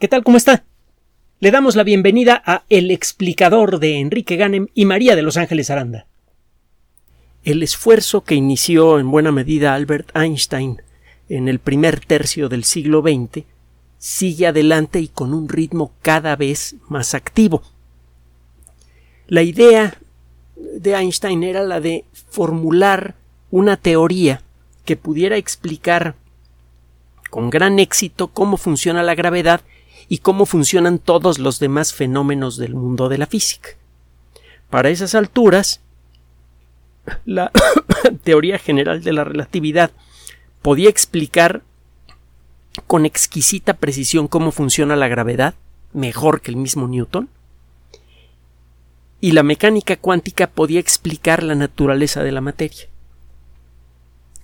¿Qué tal? ¿Cómo está? Le damos la bienvenida a El explicador de Enrique Ganem y María de Los Ángeles Aranda. El esfuerzo que inició en buena medida Albert Einstein en el primer tercio del siglo XX sigue adelante y con un ritmo cada vez más activo. La idea de Einstein era la de formular una teoría que pudiera explicar con gran éxito cómo funciona la gravedad y cómo funcionan todos los demás fenómenos del mundo de la física. Para esas alturas, la teoría general de la relatividad podía explicar con exquisita precisión cómo funciona la gravedad, mejor que el mismo Newton, y la mecánica cuántica podía explicar la naturaleza de la materia.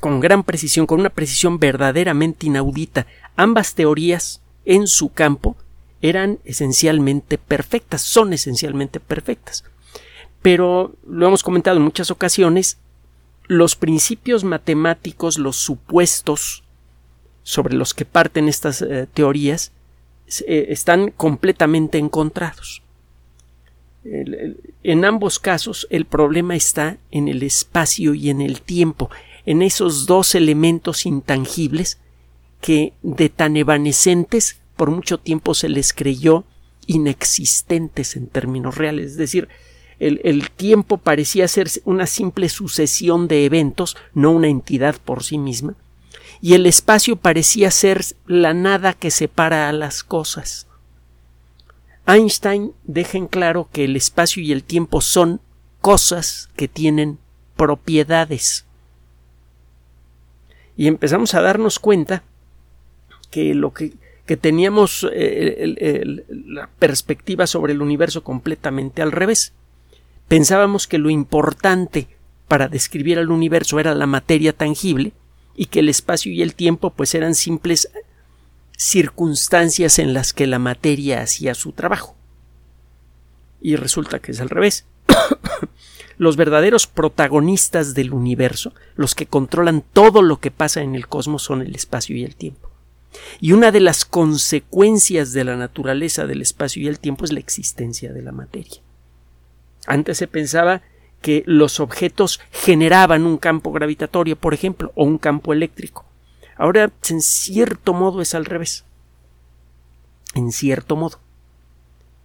Con gran precisión, con una precisión verdaderamente inaudita, ambas teorías en su campo eran esencialmente perfectas, son esencialmente perfectas. Pero, lo hemos comentado en muchas ocasiones, los principios matemáticos, los supuestos sobre los que parten estas eh, teorías, eh, están completamente encontrados. en ambos casos el problema está en el espacio y en el tiempo, en esos dos elementos intangibles que de tan evanescentes por mucho tiempo se les creyó inexistentes en términos reales. Es decir, el, tiempo parecía ser una simple sucesión de eventos, no una entidad por sí misma, y el espacio parecía ser la nada que separa a las cosas. Einstein deja en claro que el espacio y el tiempo son cosas que tienen propiedades. Y empezamos a darnos cuenta que lo que, que teníamos eh, la perspectiva sobre el universo completamente al revés. Pensábamos que lo importante para describir al universo era la materia tangible y que el espacio y el tiempo pues eran simples circunstancias en las que la materia hacía su trabajo. Y resulta que es al revés. los verdaderos protagonistas del universo, los que controlan todo lo que pasa en el cosmos, son el espacio y el tiempo. Y una de las consecuencias de la naturaleza del espacio y el tiempo es la existencia de la materia. Antes se pensaba que los objetos generaban un campo gravitatorio, por ejemplo, o un campo eléctrico. Ahora, en cierto modo, es al revés. En cierto modo.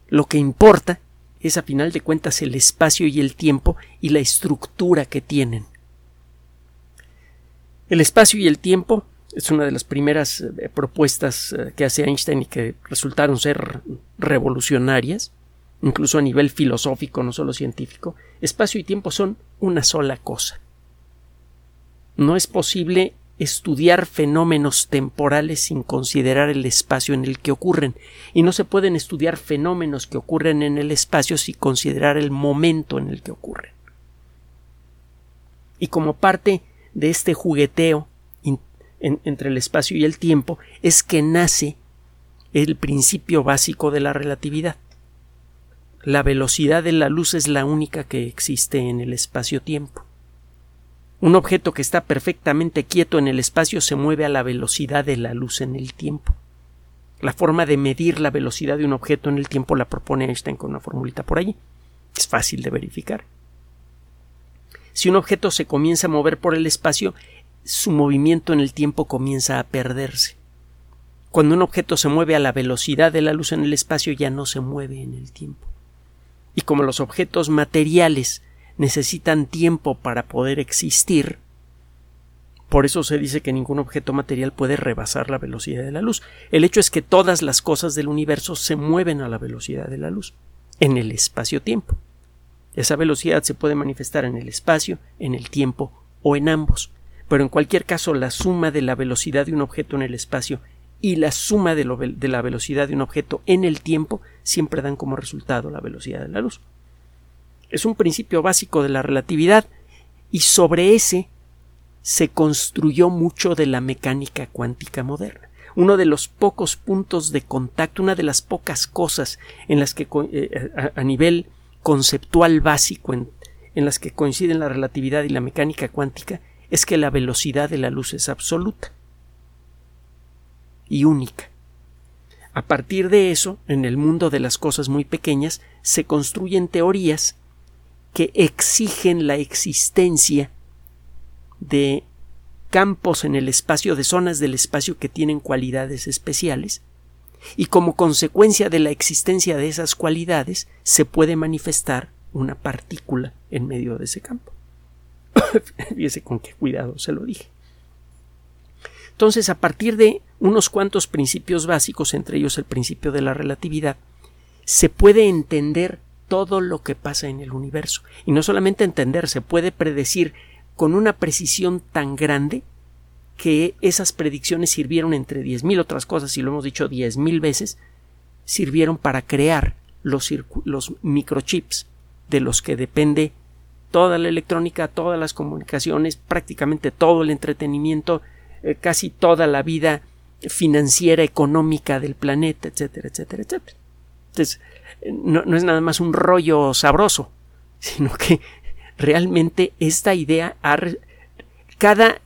Lo que importa es, a final de cuentas, el espacio y el tiempo y la estructura que tienen. El espacio y el tiempo es una de las primeras eh, propuestas eh, que hace Einstein y que resultaron ser revolucionarias, incluso a nivel filosófico, no solo científico. Espacio y tiempo son una sola cosa. No es posible estudiar fenómenos temporales sin considerar el espacio en el que ocurren, y no se pueden estudiar fenómenos que ocurren en el espacio sin considerar el momento en el que ocurren. Y como parte de este jugueteo entre el espacio y el tiempo es que nace el principio básico de la relatividad. La velocidad de la luz es la única que existe en el espacio-tiempo. Un objeto que está perfectamente quieto en el espacio se mueve a la velocidad de la luz en el tiempo. La forma de medir la velocidad de un objeto en el tiempo la propone Einstein con una formulita por allí. Es fácil de verificar. Si un objeto se comienza a mover por el espacio, su movimiento en el tiempo comienza a perderse. Cuando un objeto se mueve a la velocidad de la luz en el espacio ya no se mueve en el tiempo. Y como los objetos materiales necesitan tiempo para poder existir, por eso se dice que ningún objeto material puede rebasar la velocidad de la luz. El hecho es que todas las cosas del universo se mueven a la velocidad de la luz, en el espacio-tiempo. Esa velocidad se puede manifestar en el espacio, en el tiempo o en ambos pero en cualquier caso la suma de la velocidad de un objeto en el espacio y la suma de, la velocidad de un objeto en el tiempo siempre dan como resultado la velocidad de la luz. Es un principio básico de la relatividad y sobre ese se construyó mucho de la mecánica cuántica moderna. Uno de los pocos puntos de contacto, una de las pocas cosas en las que eh, a, nivel conceptual básico en las que coinciden la relatividad y la mecánica cuántica es que la velocidad de la luz es absoluta y única. A partir de eso, en el mundo de las cosas muy pequeñas, se construyen teorías que exigen la existencia de campos en el espacio, de zonas del espacio que tienen cualidades especiales, y como consecuencia de la existencia de esas cualidades se puede manifestar una partícula en medio de ese campo. Fíjese con qué cuidado se lo dije. Entonces, a partir de unos cuantos principios básicos, entre ellos el principio de la relatividad, se puede entender todo lo que pasa en el universo. Y no solamente entender, se puede predecir con una precisión tan grande que esas predicciones sirvieron entre diez mil otras cosas, y lo hemos dicho diez mil veces, sirvieron para crear los, los microchips de los que depende toda la electrónica, todas las comunicaciones, prácticamente todo el entretenimiento, eh, casi toda la vida financiera, económica del planeta, etcétera, etcétera, etcétera. Entonces, no, no es nada más un rollo sabroso, sino que realmente esta idea, cada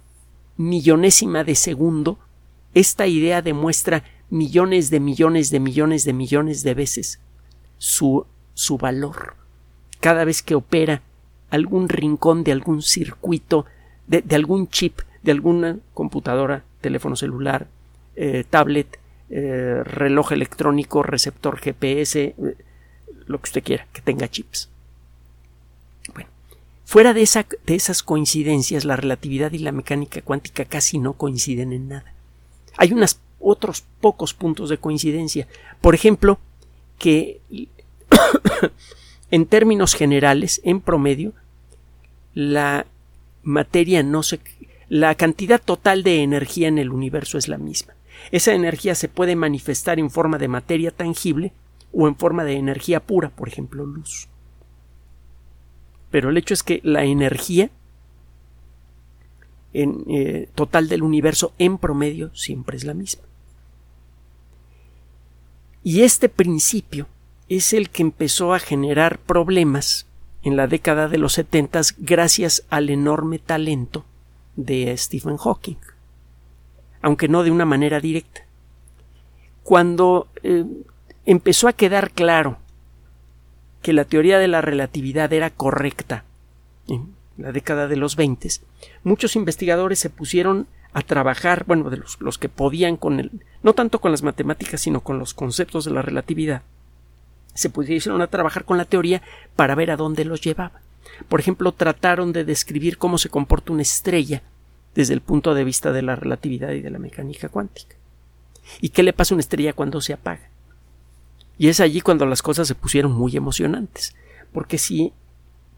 millonésima de segundo, esta idea demuestra millones de millones de millones de millones de veces su, su valor. Cada vez que opera algún rincón de algún circuito, de, de algún chip, de alguna computadora, teléfono celular, eh, tablet, eh, reloj electrónico, receptor GPS, eh, lo que usted quiera, que tenga chips. Bueno, fuera de, esa, de esas coincidencias, la relatividad y la mecánica cuántica casi no coinciden en nada. Hay otros pocos puntos de coincidencia. Por ejemplo, que en términos generales, en promedio, la materia no se. La cantidad total de energía en el universo es la misma. Esa energía se puede manifestar en forma de materia tangible o en forma de energía pura, por ejemplo, luz. Pero el hecho es que la energía en, eh, total del universo en promedio siempre es la misma. Y este principio es el que empezó a generar problemas en la década de los setentas gracias al enorme talento de Stephen Hawking aunque no de una manera directa. Cuando eh, empezó a quedar claro que la teoría de la relatividad era correcta en la década de los 20, muchos investigadores se pusieron a trabajar, bueno, de los, los, que podían con el, no tanto con las matemáticas, sino con los conceptos de la relatividad, se pusieron a trabajar con la teoría para ver a dónde los llevaba. Por ejemplo, trataron de describir cómo se comporta una estrella desde el punto de vista de la relatividad y de la mecánica cuántica. ¿Y qué le pasa a una estrella cuando se apaga? Y es allí cuando las cosas se pusieron muy emocionantes, porque si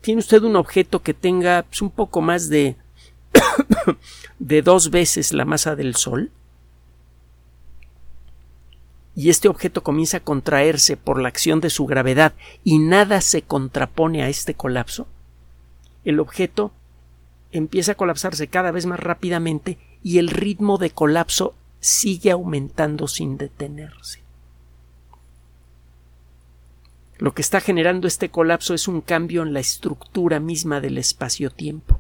tiene usted un objeto que tenga pues, un poco más de de dos veces la masa del Sol, y este objeto comienza a contraerse por la acción de su gravedad y nada se contrapone a este colapso, el objeto empieza a colapsarse cada vez más rápidamente y el ritmo de colapso sigue aumentando sin detenerse. Lo que está generando este colapso es un cambio en la estructura misma del espacio-tiempo.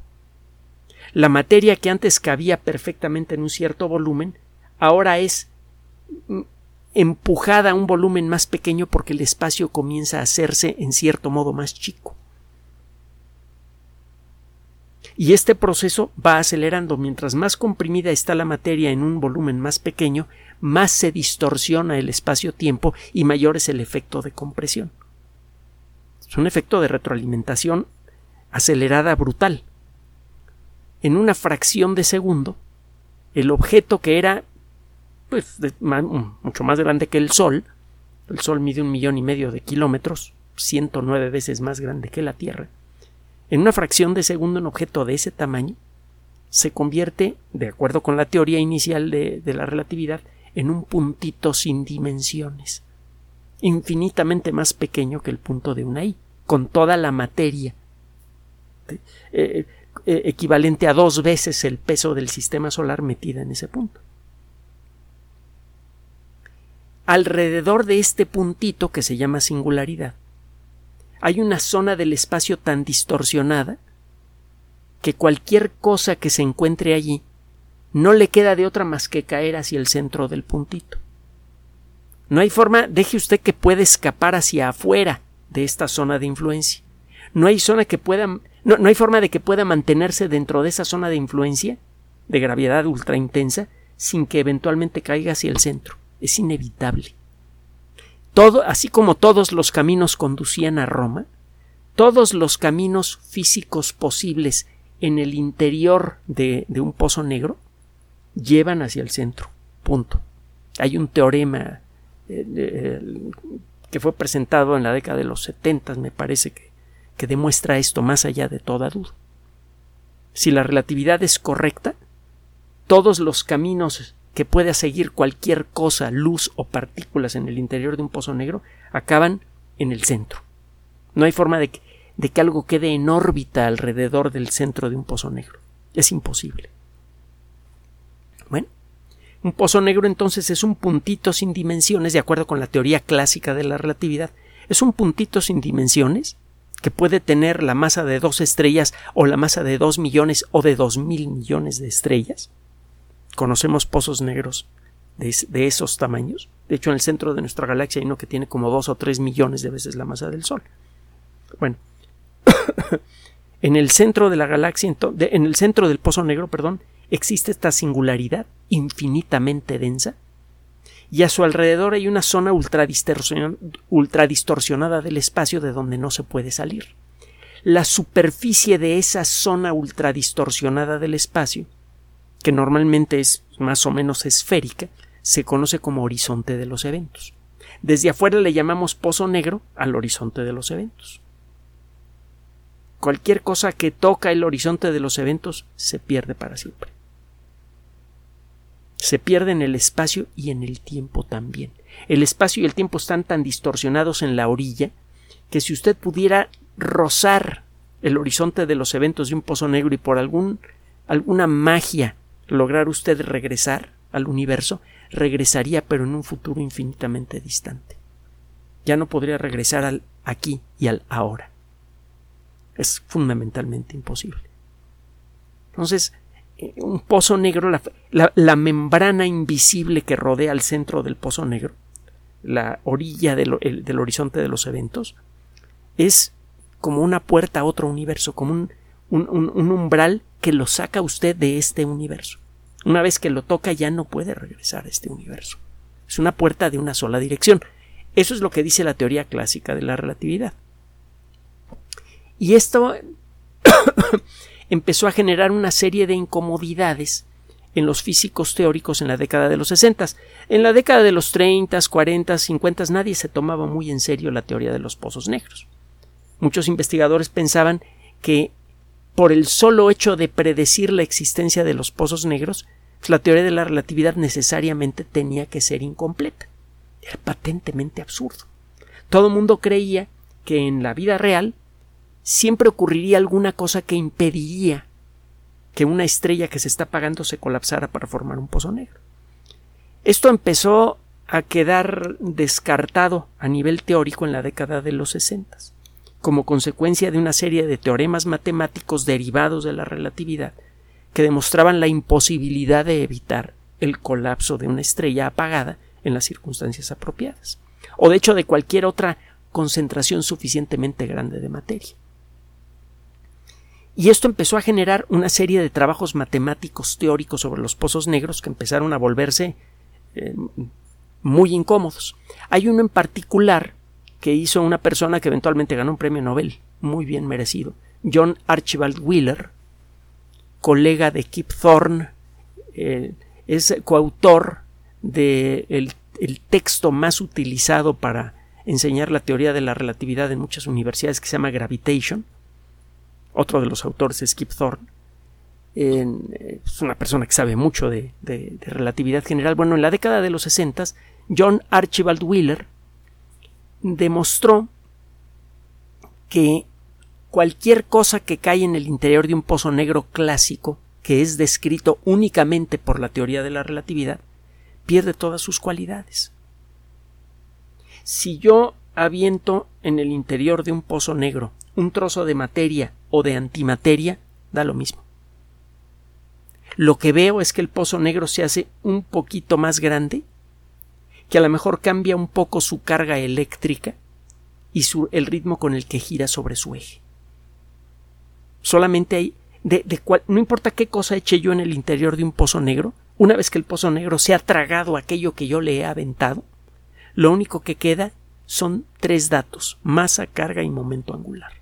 La materia que antes cabía perfectamente en un cierto volumen, ahora es empujada a un volumen más pequeño porque el espacio comienza a hacerse en cierto modo más chico. Y este proceso va acelerando. Mientras más comprimida está la materia en un volumen más pequeño, más se distorsiona el espacio-tiempo y mayor es el efecto de compresión. Es un efecto de retroalimentación acelerada brutal. En una fracción de segundo, el objeto que era pues, mucho más grande que el Sol, el Sol mide un millón y medio de kilómetros, 109 veces más grande que la Tierra, en una fracción de segundo un objeto de ese tamaño se convierte, de acuerdo con la teoría inicial de, la relatividad, en un puntito sin dimensiones, infinitamente más pequeño que el punto de una I, con toda la materia, eh, eh, equivalente a dos veces el peso del sistema solar metida en ese punto. Alrededor de este puntito que se llama singularidad, hay una zona del espacio tan distorsionada que cualquier cosa que se encuentre allí no le queda de otra más que caer hacia el centro del puntito. No hay forma, deje usted que pueda escapar hacia afuera de esta zona de influencia. No hay zona que pueda, no, no hay forma de que pueda mantenerse dentro de esa zona de influencia de gravedad ultra intensa sin que eventualmente caiga hacia el centro. Es inevitable. Todo, así como todos los caminos conducían a Roma, todos los caminos físicos posibles en el interior de, un pozo negro llevan hacia el centro. Punto. Hay un teorema eh, que fue presentado en la década de los 70, me parece que, que demuestra esto más allá de toda duda. Si la relatividad es correcta, todos los caminos que pueda seguir cualquier cosa, luz o partículas en el interior de un pozo negro, acaban en el centro. No hay forma de que, de que algo quede en órbita alrededor del centro de un pozo negro. Es imposible. Bueno, un pozo negro entonces es un puntito sin dimensiones, de acuerdo con la teoría clásica de la relatividad. Es un puntito sin dimensiones que puede tener la masa de dos estrellas o la masa de dos millones o de dos mil millones de estrellas. Conocemos pozos negros de, esos tamaños. De hecho, en el centro de nuestra galaxia hay uno que tiene como dos o tres millones de veces la masa del Sol. Bueno, en el centro de la galaxia, en el centro del pozo negro, perdón, existe esta singularidad infinitamente densa y a su alrededor hay una zona ultradistorsionada del espacio de donde no se puede salir. La superficie de esa zona ultradistorsionada del espacio, que normalmente es más o menos esférica, se conoce como horizonte de los eventos. Desde afuera le llamamos pozo negro al horizonte de los eventos cualquier cosa que toca el horizonte de los eventos se pierde para siempre. Se pierde en el espacio y en el tiempo también. El espacio y el tiempo están tan distorsionados en la orilla que si usted pudiera rozar el horizonte de los eventos de un pozo negro y por algún, alguna magia lograr usted regresar al universo, regresaría pero en un futuro infinitamente distante. Ya no podría regresar al aquí y al ahora es fundamentalmente imposible. Entonces, eh, un pozo negro, la, membrana invisible que rodea al centro del pozo negro, la orilla del, horizonte de los eventos, es como una puerta a otro universo, como un, un, umbral que lo saca usted de este universo. Una vez que lo toca ya no puede regresar a este universo. Es una puerta de una sola dirección. Eso es lo que dice la teoría clásica de la relatividad. Y esto empezó a generar una serie de incomodidades en los físicos teóricos en la década de los 60. En la década de los 30, 40, 50 nadie se tomaba muy en serio la teoría de los pozos negros. Muchos investigadores pensaban que por el solo hecho de predecir la existencia de los pozos negros, la teoría de la relatividad necesariamente tenía que ser incompleta. Era patentemente absurdo. Todo el mundo creía que en la vida real siempre ocurriría alguna cosa que impediría que una estrella que se está apagando se colapsara para formar un pozo negro. Esto empezó a quedar descartado a nivel teórico en la década de los sesentas, como consecuencia de una serie de teoremas matemáticos derivados de la relatividad que demostraban la imposibilidad de evitar el colapso de una estrella apagada en las circunstancias apropiadas, o de hecho de cualquier otra concentración suficientemente grande de materia. Y esto empezó a generar una serie de trabajos matemáticos teóricos sobre los pozos negros que empezaron a volverse eh, muy incómodos. Hay uno en particular que hizo una persona que eventualmente ganó un premio Nobel, muy bien merecido, John Archibald Wheeler, colega de Kip Thorne, eh, es coautor del de el texto más utilizado para enseñar la teoría de la relatividad en muchas universidades que se llama Gravitation, otro de los autores es Kip Thorne. es una persona que sabe mucho de, relatividad general. Bueno, en la década de los 60, John Archibald Wheeler demostró que cualquier cosa que cae en el interior de un pozo negro clásico, que es descrito únicamente por la teoría de la relatividad, pierde todas sus cualidades. Si yo aviento en el interior de un pozo negro un trozo de materia o de antimateria, da lo mismo. Lo que veo es que el pozo negro se hace un poquito más grande, que a lo mejor cambia un poco su carga eléctrica y el ritmo con el que gira sobre su eje. Solamente hay, de, no importa qué cosa eche yo en el interior de un pozo negro, una vez que el pozo negro se ha tragado aquello que yo le he aventado, lo único que queda son tres datos, masa, carga y momento angular.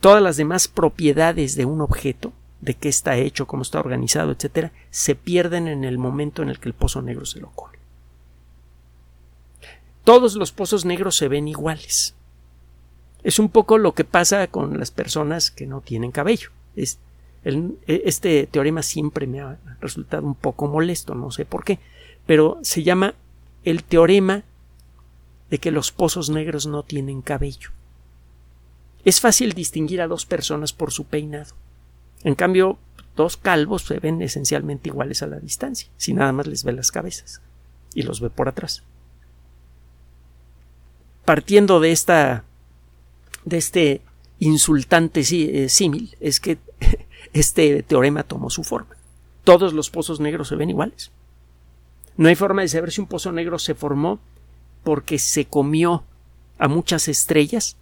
Todas las demás propiedades de un objeto, de qué está hecho, cómo está organizado, etc., se pierden en el momento en el que el pozo negro se lo come todos los pozos negros se ven iguales. Es un poco lo que pasa con las personas que no tienen cabello. E, este teorema siempre me ha resultado un poco molesto, no sé por qué, pero se llama el teorema de que los pozos negros no tienen cabello. Es fácil distinguir a dos personas por su peinado. En cambio, dos calvos se ven esencialmente iguales a la distancia, si nada más les ve las cabezas y los ve por atrás partiendo de esta de este insultante eh, símil es que este teorema tomó su forma. Todos los pozos negros se ven iguales. No hay forma de saber si un pozo negro se formó porque se comió a muchas estrellas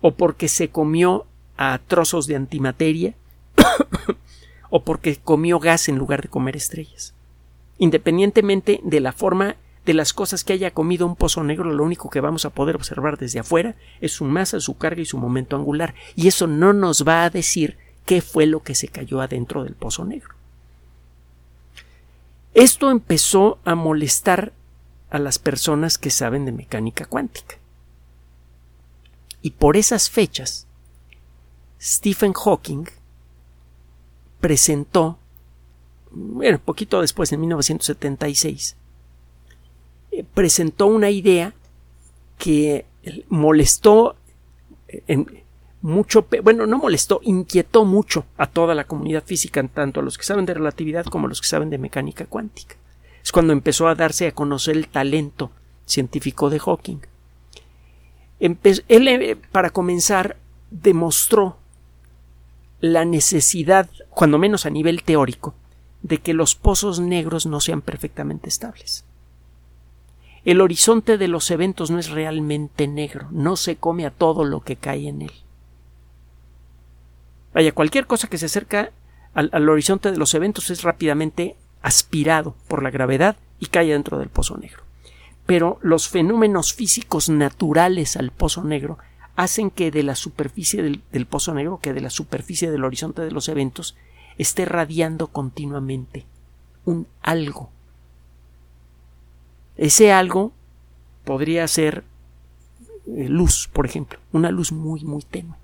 o porque se comió a trozos de antimateria o porque comió gas en lugar de comer estrellas. Independientemente de la forma de las cosas que haya comido un pozo negro, lo único que vamos a poder observar desde afuera es su masa, su carga y su momento angular, y eso no nos va a decir qué fue lo que se cayó adentro del pozo negro. Esto empezó a molestar a las personas que saben de mecánica cuántica. Y por esas fechas, Stephen Hawking presentó, bueno, poquito después, en 1976, eh, presentó una idea que molestó eh, en mucho, bueno, no molestó, inquietó mucho a toda la comunidad física, tanto a los que saben de relatividad como a los que saben de mecánica cuántica. Es cuando empezó a darse a conocer el talento científico de Hawking. él, eh, para comenzar, demostró la necesidad, cuando menos a nivel teórico, de que los pozos negros no sean perfectamente estables. El horizonte de los eventos no es realmente negro, no se come a todo lo que cae en él. Vaya, cualquier cosa que se acerca al, horizonte de los eventos es rápidamente aspirado por la gravedad y cae dentro del pozo negro. Pero los fenómenos físicos naturales al pozo negro hacen que de la superficie del, del, pozo negro, que de la superficie del horizonte de los eventos, esté radiando continuamente un algo ese algo podría ser eh, luz, por ejemplo, una luz muy, muy tenue,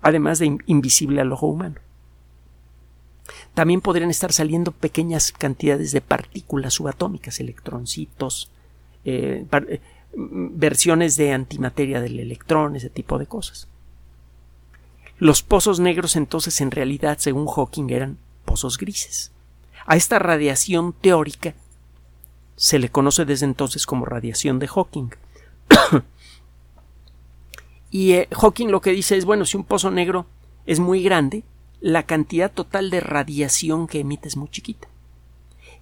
además de invisible al ojo humano. También podrían estar saliendo pequeñas cantidades de partículas subatómicas, electroncitos, eh, eh, versiones de antimateria del electrón, ese tipo de cosas. Los pozos negros entonces en realidad, según Hawking, eran pozos grises. A esta radiación teórica se le conoce desde entonces como radiación de Hawking. y eh, Hawking lo que dice es, bueno, si un pozo negro es muy grande, la cantidad total de radiación que emite es muy chiquita.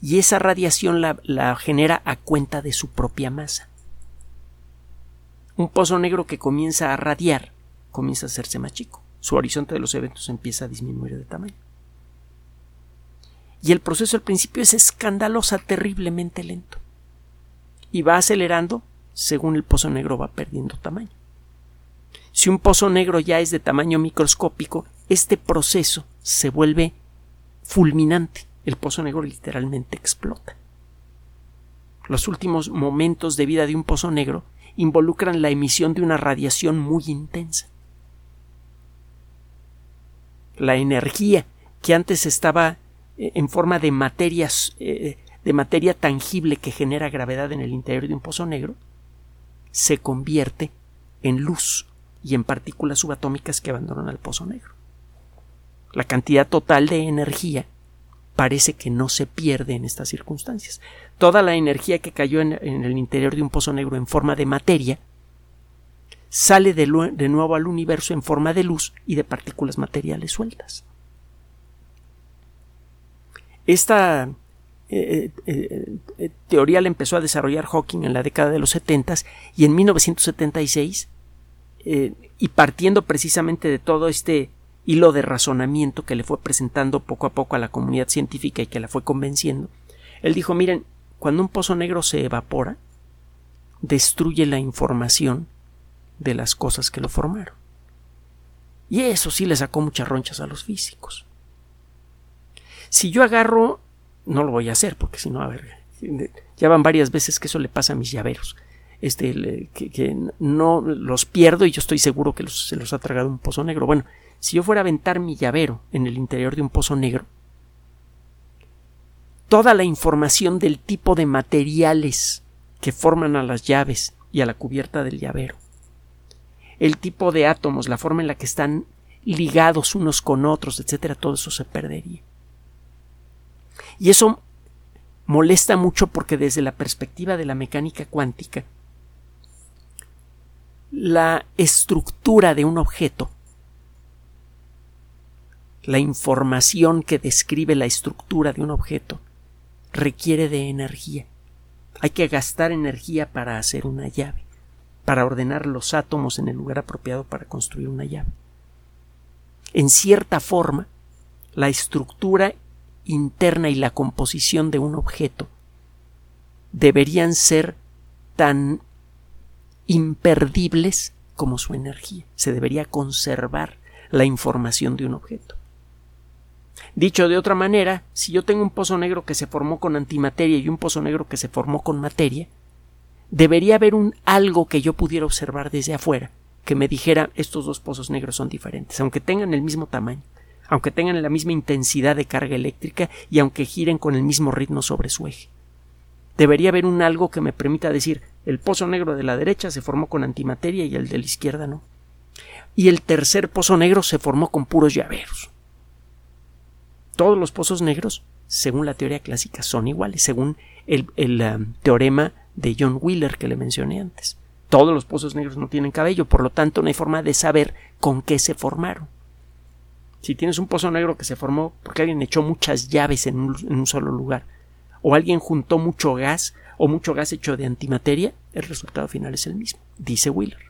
Y esa radiación la, la genera a cuenta de su propia masa. Un pozo negro que comienza a radiar comienza a hacerse más chico. Su horizonte de los eventos empieza a disminuir de tamaño y el proceso al principio es escandalosa, terriblemente lento. Y va acelerando según el pozo negro va perdiendo tamaño. Si un pozo negro ya es de tamaño microscópico, este proceso se vuelve fulminante. El pozo negro literalmente explota. Los últimos momentos de vida de un pozo negro involucran la emisión de una radiación muy intensa. La energía que antes estaba en forma de materias eh, de materia tangible que genera gravedad en el interior de un pozo negro se convierte en luz y en partículas subatómicas que abandonan al pozo negro. La cantidad total de energía parece que no se pierde en estas circunstancias. Toda la energía que cayó en, el interior de un pozo negro en forma de materia sale de nuevo al universo en forma de luz y de partículas materiales sueltas. Esta eh, teoría la empezó a desarrollar Hawking en la década de los 70 y en 1976, y partiendo precisamente de todo este hilo de razonamiento que le fue presentando poco a poco a la comunidad científica y que la fue convenciendo, él dijo, miren, cuando un pozo negro se evapora, destruye la información de las cosas que lo formaron. Y eso sí le sacó muchas ronchas a los físicos. Si yo agarro, no lo voy a hacer, porque si no, a ver, ya van varias veces que eso le pasa a mis llaveros. Este, que, no los pierdo y yo estoy seguro que se los ha tragado un pozo negro. Bueno, si yo fuera a aventar mi llavero en el interior de un pozo negro, toda la información del tipo de materiales que forman a las llaves y a la cubierta del llavero, el tipo de átomos, la forma en la que están ligados unos con otros, etcétera, todo eso se perdería. Y eso molesta mucho porque desde la perspectiva de la mecánica cuántica, la estructura de un objeto, la información que describe la estructura de un objeto, requiere de energía. Hay que gastar energía para hacer una llave, para ordenar los átomos en el lugar apropiado para construir una llave. En cierta forma, la estructura interna y la composición de un objeto deberían ser tan imperdibles como su energía. Se debería conservar la información de un objeto. Dicho de otra manera, si yo tengo un pozo negro que se formó con antimateria y un pozo negro que se formó con materia, debería haber un algo que yo pudiera observar desde afuera que me dijera estos dos pozos negros son diferentes, aunque tengan el mismo tamaño, aunque tengan la misma intensidad de carga eléctrica y aunque giren con el mismo ritmo sobre su eje. Debería haber un algo que me permita decir el pozo negro de la derecha se formó con antimateria y el de la izquierda no. Y el tercer pozo negro se formó con puros llaveros todos los pozos negros, según la teoría clásica, son iguales, según el, um, teorema de John Wheeler que le mencioné antes. Todos los pozos negros no tienen cabello, por lo tanto no hay forma de saber con qué se formaron. Si tienes un pozo negro que se formó porque alguien echó muchas llaves en un, solo lugar, o alguien juntó mucho gas, o mucho gas hecho de antimateria, el resultado final es el mismo, dice Wheeler.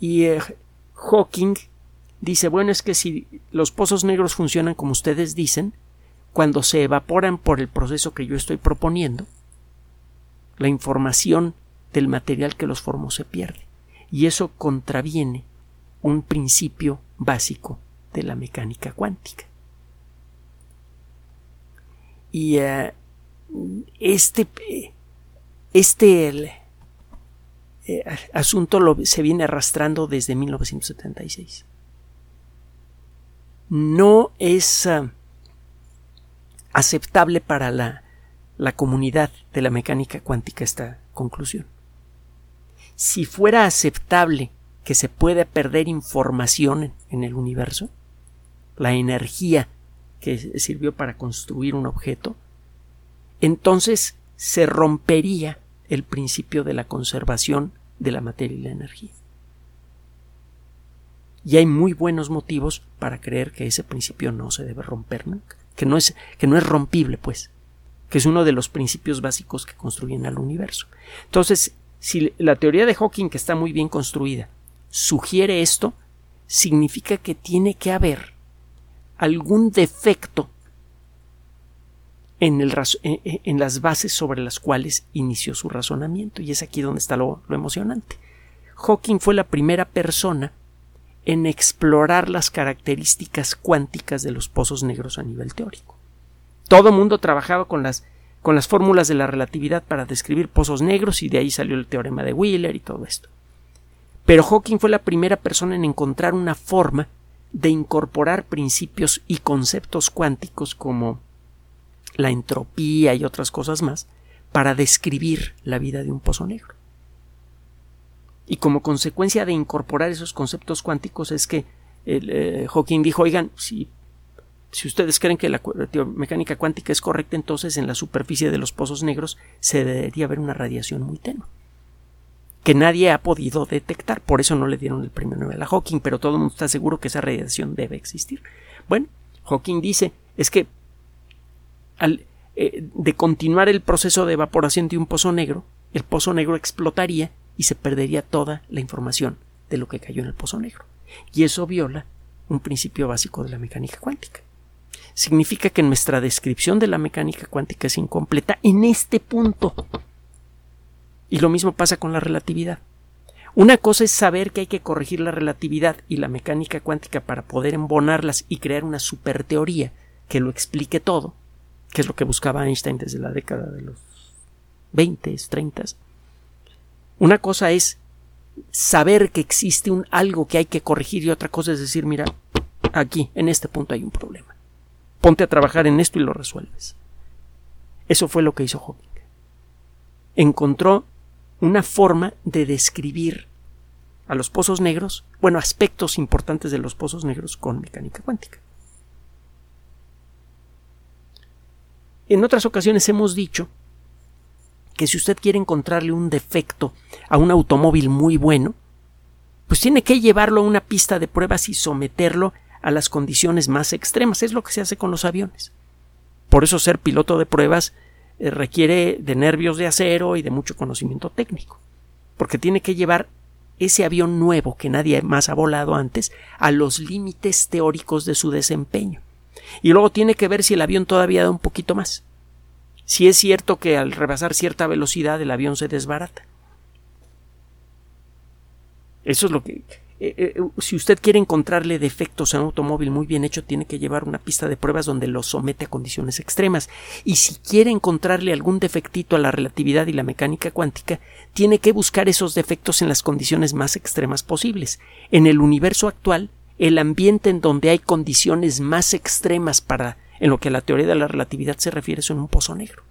Y eh, Hawking dice, bueno, es que si los pozos negros funcionan como ustedes dicen, cuando se evaporan por el proceso que yo estoy proponiendo, la información del material que los formó se pierde. Y eso contraviene un principio básico de la mecánica cuántica. Y eh, este, este eh, asunto lo, se viene arrastrando desde 1976 no es ah, aceptable para la, la comunidad de la mecánica cuántica esta conclusión. Si fuera aceptable que se pueda perder información en el universo, la energía que sirvió para construir un objeto, entonces se rompería el principio de la conservación de la materia y la energía y hay muy buenos motivos para creer que ese principio no se debe romper nunca, que no es, que no es rompible, pues, que es uno de los principios básicos que construyen al universo. Entonces, si la teoría de Hawking, que está muy bien construida, sugiere esto, significa que tiene que haber algún defecto en, el, en, las bases sobre las cuales inició su razonamiento, y es aquí donde está lo, lo emocionante. Hawking fue la primera persona en explorar las características cuánticas de los pozos negros a nivel teórico. Todo mundo trabajaba con las, con las fórmulas de la relatividad para describir pozos negros y de ahí salió el teorema de Wheeler y todo esto. Pero Hawking fue la primera persona en encontrar una forma de incorporar principios y conceptos cuánticos como la entropía y otras cosas más para describir la vida de un pozo negro. Y como consecuencia de incorporar esos conceptos cuánticos es que el, eh, Hawking dijo, oigan, si, si ustedes creen que la mecánica cuántica es correcta, entonces en la superficie de los pozos negros se debería haber una radiación muy tenue que nadie ha podido detectar. Por eso no le dieron el premio Nobel a Hawking, pero todo el mundo está seguro que esa radiación debe existir. Bueno, Hawking dice es que al, eh, de continuar el proceso de evaporación de un pozo negro, el pozo negro explotaría y se perdería toda la información de lo que cayó en el pozo negro. Y eso viola un principio básico de la mecánica cuántica. Significa que nuestra descripción de la mecánica cuántica es incompleta en este punto. Y lo mismo pasa con la relatividad. Una cosa es saber que hay que corregir la relatividad y la mecánica cuántica para poder embonarlas y crear una superteoría que lo explique todo, que es lo que buscaba Einstein desde la década de los 20, 30. Una cosa es saber que existe un algo que hay que corregir y otra cosa es decir, mira, aquí, en este punto hay un problema. Ponte a trabajar en esto y lo resuelves. Eso fue lo que hizo Hawking. Encontró una forma de describir a los pozos negros, bueno, aspectos importantes de los pozos negros con mecánica cuántica. En otras ocasiones hemos dicho que si usted quiere encontrarle un defecto a un automóvil muy bueno, pues tiene que llevarlo a una pista de pruebas y someterlo a las condiciones más extremas. Es lo que se hace con los aviones. Por eso ser piloto de pruebas eh, requiere de nervios de acero y de mucho conocimiento técnico, porque tiene que llevar ese avión nuevo que nadie más ha volado antes a los límites teóricos de su desempeño. Y luego tiene que ver si el avión todavía da un poquito más. Si es cierto que al rebasar cierta velocidad el avión se desbarata. Eso es lo que eh, eh, si usted quiere encontrarle defectos a un automóvil muy bien hecho, tiene que llevar una pista de pruebas donde lo somete a condiciones extremas. Y si quiere encontrarle algún defectito a la relatividad y la mecánica cuántica, tiene que buscar esos defectos en las condiciones más extremas posibles. En el universo actual, el ambiente en donde hay condiciones más extremas para en lo que a la teoría de la relatividad se refiere es en un pozo negro.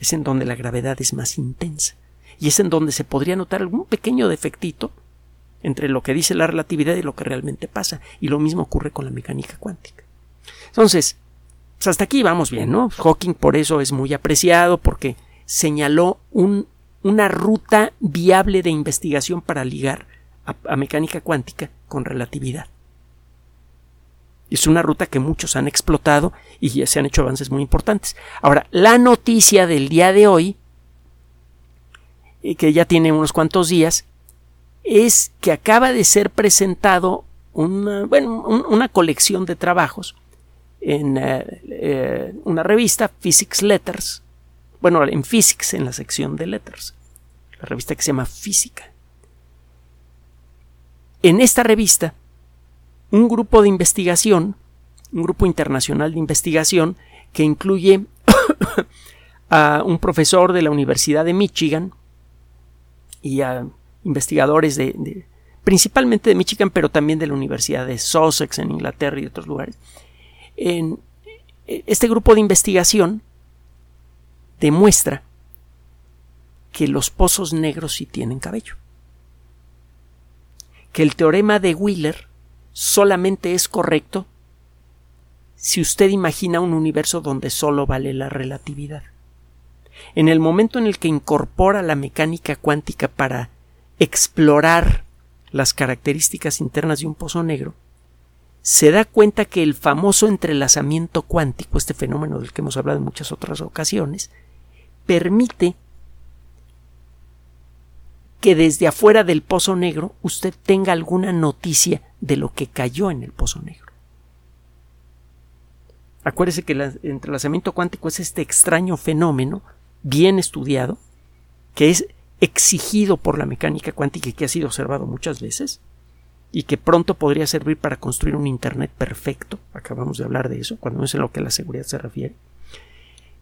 Es en donde la gravedad es más intensa. Y es en donde se podría notar algún pequeño defectito entre lo que dice la relatividad y lo que realmente pasa. Y lo mismo ocurre con la mecánica cuántica. Entonces, pues hasta aquí vamos bien, ¿no? Hawking por eso es muy apreciado porque señaló una ruta viable de investigación para ligar a, mecánica cuántica con relatividad. Es una ruta que muchos han explotado y ya se han hecho avances muy importantes. Ahora, la noticia del día de hoy, eh, que ya tiene unos cuantos días, es que acaba de ser presentado una, bueno, una colección de trabajos en eh, eh, una revista, Physics Letters, bueno, en Physics, en la sección de Letters, la revista que se llama Física. En esta revista, un grupo de investigación, un grupo internacional de investigación que incluye a un profesor de la Universidad de Michigan y a investigadores de, principalmente de Michigan, pero también de la Universidad de Sussex en Inglaterra y otros lugares. En este grupo de investigación demuestra que los pozos negros sí tienen cabello. Que el teorema de Wheeler solamente es correcto si usted imagina un universo donde solo vale la relatividad. En el momento en el que incorpora la mecánica cuántica para explorar las características internas de un pozo negro, se da cuenta que el famoso entrelazamiento cuántico, este fenómeno del que hemos hablado en muchas otras ocasiones, permite que desde afuera del pozo negro usted tenga alguna noticia de lo que cayó en el pozo negro. Acuérdese que el entrelazamiento cuántico es este extraño fenómeno bien estudiado que es exigido por la mecánica cuántica y que ha sido observado muchas veces y que pronto podría servir para construir un Internet perfecto. Acabamos de hablar de eso, cuando es en lo que la seguridad se refiere.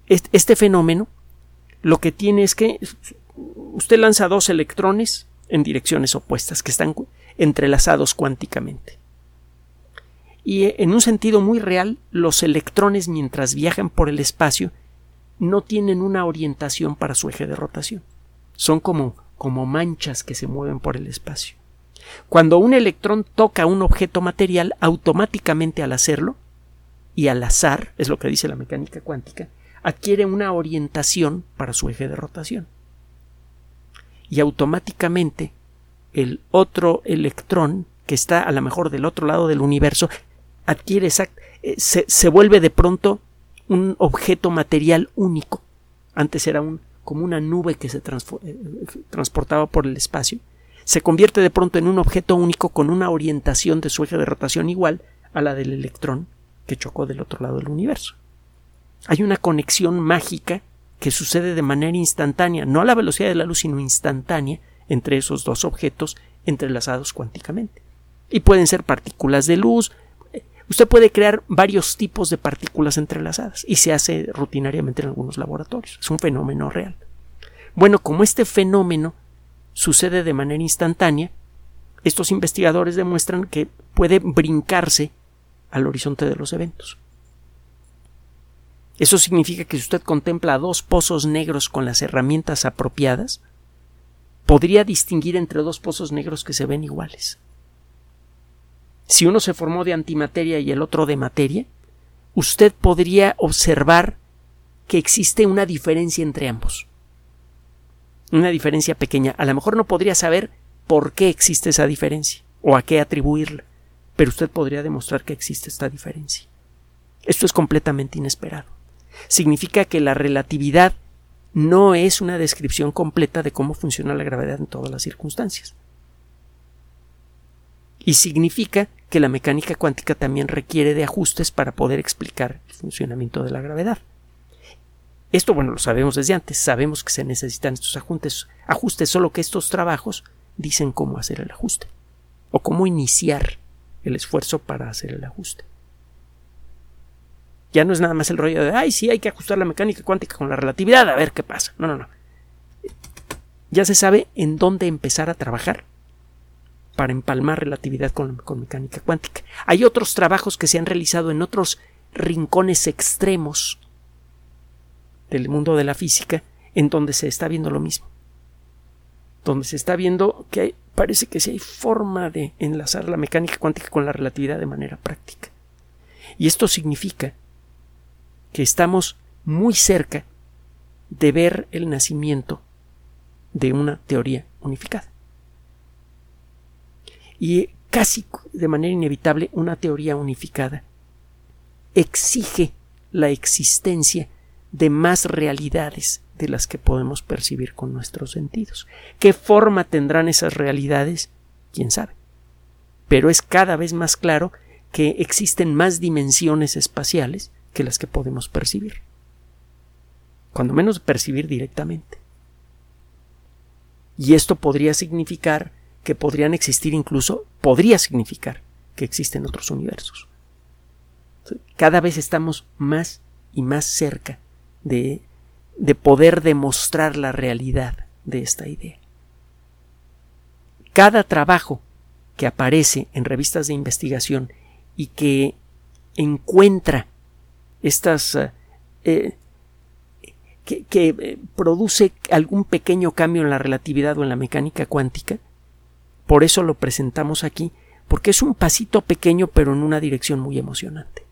Este, fenómeno lo que tiene es que usted lanza dos electrones en direcciones opuestas que están entrelazados cuánticamente. Y eh, en un sentido muy real, los electrones mientras viajan por el espacio no tienen una orientación para su eje de rotación son como, como manchas que se mueven por el espacio. Cuando un electrón toca un objeto material, automáticamente al hacerlo, y al azar, es lo que dice la mecánica cuántica, adquiere una orientación para su eje de rotación. Y automáticamente el otro electrón, que está a lo mejor del otro lado del universo, adquiere esa, eh, se, se vuelve de pronto un objeto material único. Antes era un, como una nube que se eh, transportaba por el espacio. Se convierte de pronto en un objeto único con una orientación de su eje de rotación igual a la del electrón que chocó del otro lado del universo. Hay una conexión mágica que sucede de manera instantánea, no a la velocidad de la luz, sino instantánea, entre esos dos objetos entrelazados cuánticamente. Y pueden ser partículas de luz. Usted puede crear varios tipos de partículas entrelazadas y se hace rutinariamente en algunos laboratorios. Es un fenómeno real. Bueno, como este fenómeno sucede de manera instantánea, estos investigadores demuestran que puede brincarse al horizonte de los eventos. Eso significa que si usted contempla dos pozos negros con las herramientas apropiadas, podría distinguir entre dos pozos negros que se ven iguales. Si uno se formó de antimateria y el otro de materia, usted podría observar que existe una diferencia entre ambos. Una diferencia pequeña. A lo mejor no podría saber por qué existe esa diferencia o a qué atribuirla, pero usted podría demostrar que existe esta diferencia. Esto es completamente inesperado significa que la relatividad no es una descripción completa de cómo funciona la gravedad en todas las circunstancias. Y significa que la mecánica cuántica también requiere de ajustes para poder explicar el funcionamiento de la gravedad. Esto, bueno, lo sabemos desde antes, sabemos que se necesitan estos ajustes, ajustes, solo que estos trabajos dicen cómo hacer el ajuste o cómo iniciar el esfuerzo para hacer el ajuste. Ya no es nada más el rollo de, ay, sí, hay que ajustar la mecánica cuántica con la relatividad, a ver qué pasa. No, no, no. Ya se sabe en dónde empezar a trabajar para empalmar relatividad con, con mecánica cuántica. Hay otros trabajos que se han realizado en otros rincones extremos del mundo de la física en donde se está viendo lo mismo. Donde se está viendo que parece que sí hay forma de enlazar la mecánica cuántica con la relatividad de manera práctica. Y esto significa que estamos muy cerca de ver el nacimiento de una teoría unificada. Y casi de manera inevitable una teoría unificada exige la existencia de más realidades de las que podemos percibir con nuestros sentidos. ¿Qué forma tendrán esas realidades? ¿Quién sabe? Pero es cada vez más claro que existen más dimensiones espaciales que las que podemos percibir. Cuando menos percibir directamente. Y esto podría significar que podrían existir incluso, podría significar que existen otros universos. Cada vez estamos más y más cerca de, de poder demostrar la realidad de esta idea. Cada trabajo que aparece en revistas de investigación y que encuentra estas eh, eh, que, eh, produce algún pequeño cambio en la relatividad o en la mecánica cuántica. Por eso lo presentamos aquí, porque es un pasito pequeño pero en una dirección muy emocionante.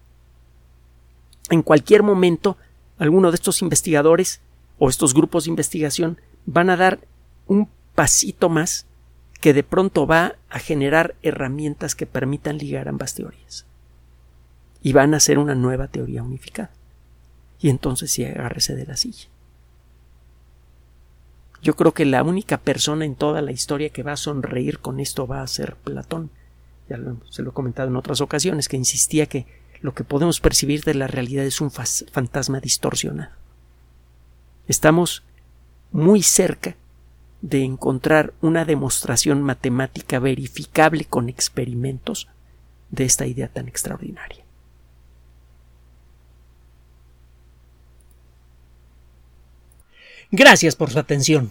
En cualquier momento, alguno de estos investigadores o estos grupos de investigación van a dar un pasito más que de pronto va a generar herramientas que permitan ligar ambas teorías y van a hacer una nueva teoría unificada. Y entonces sí agárrese de la silla. Yo creo que la única persona en toda la historia que va a sonreír con esto va a ser Platón. Ya se lo he comentado en otras ocasiones, que insistía que lo que podemos percibir de la realidad es un fantasma distorsionado. Estamos muy cerca de encontrar una demostración matemática verificable con experimentos de esta idea tan extraordinaria. Gracias por su atención.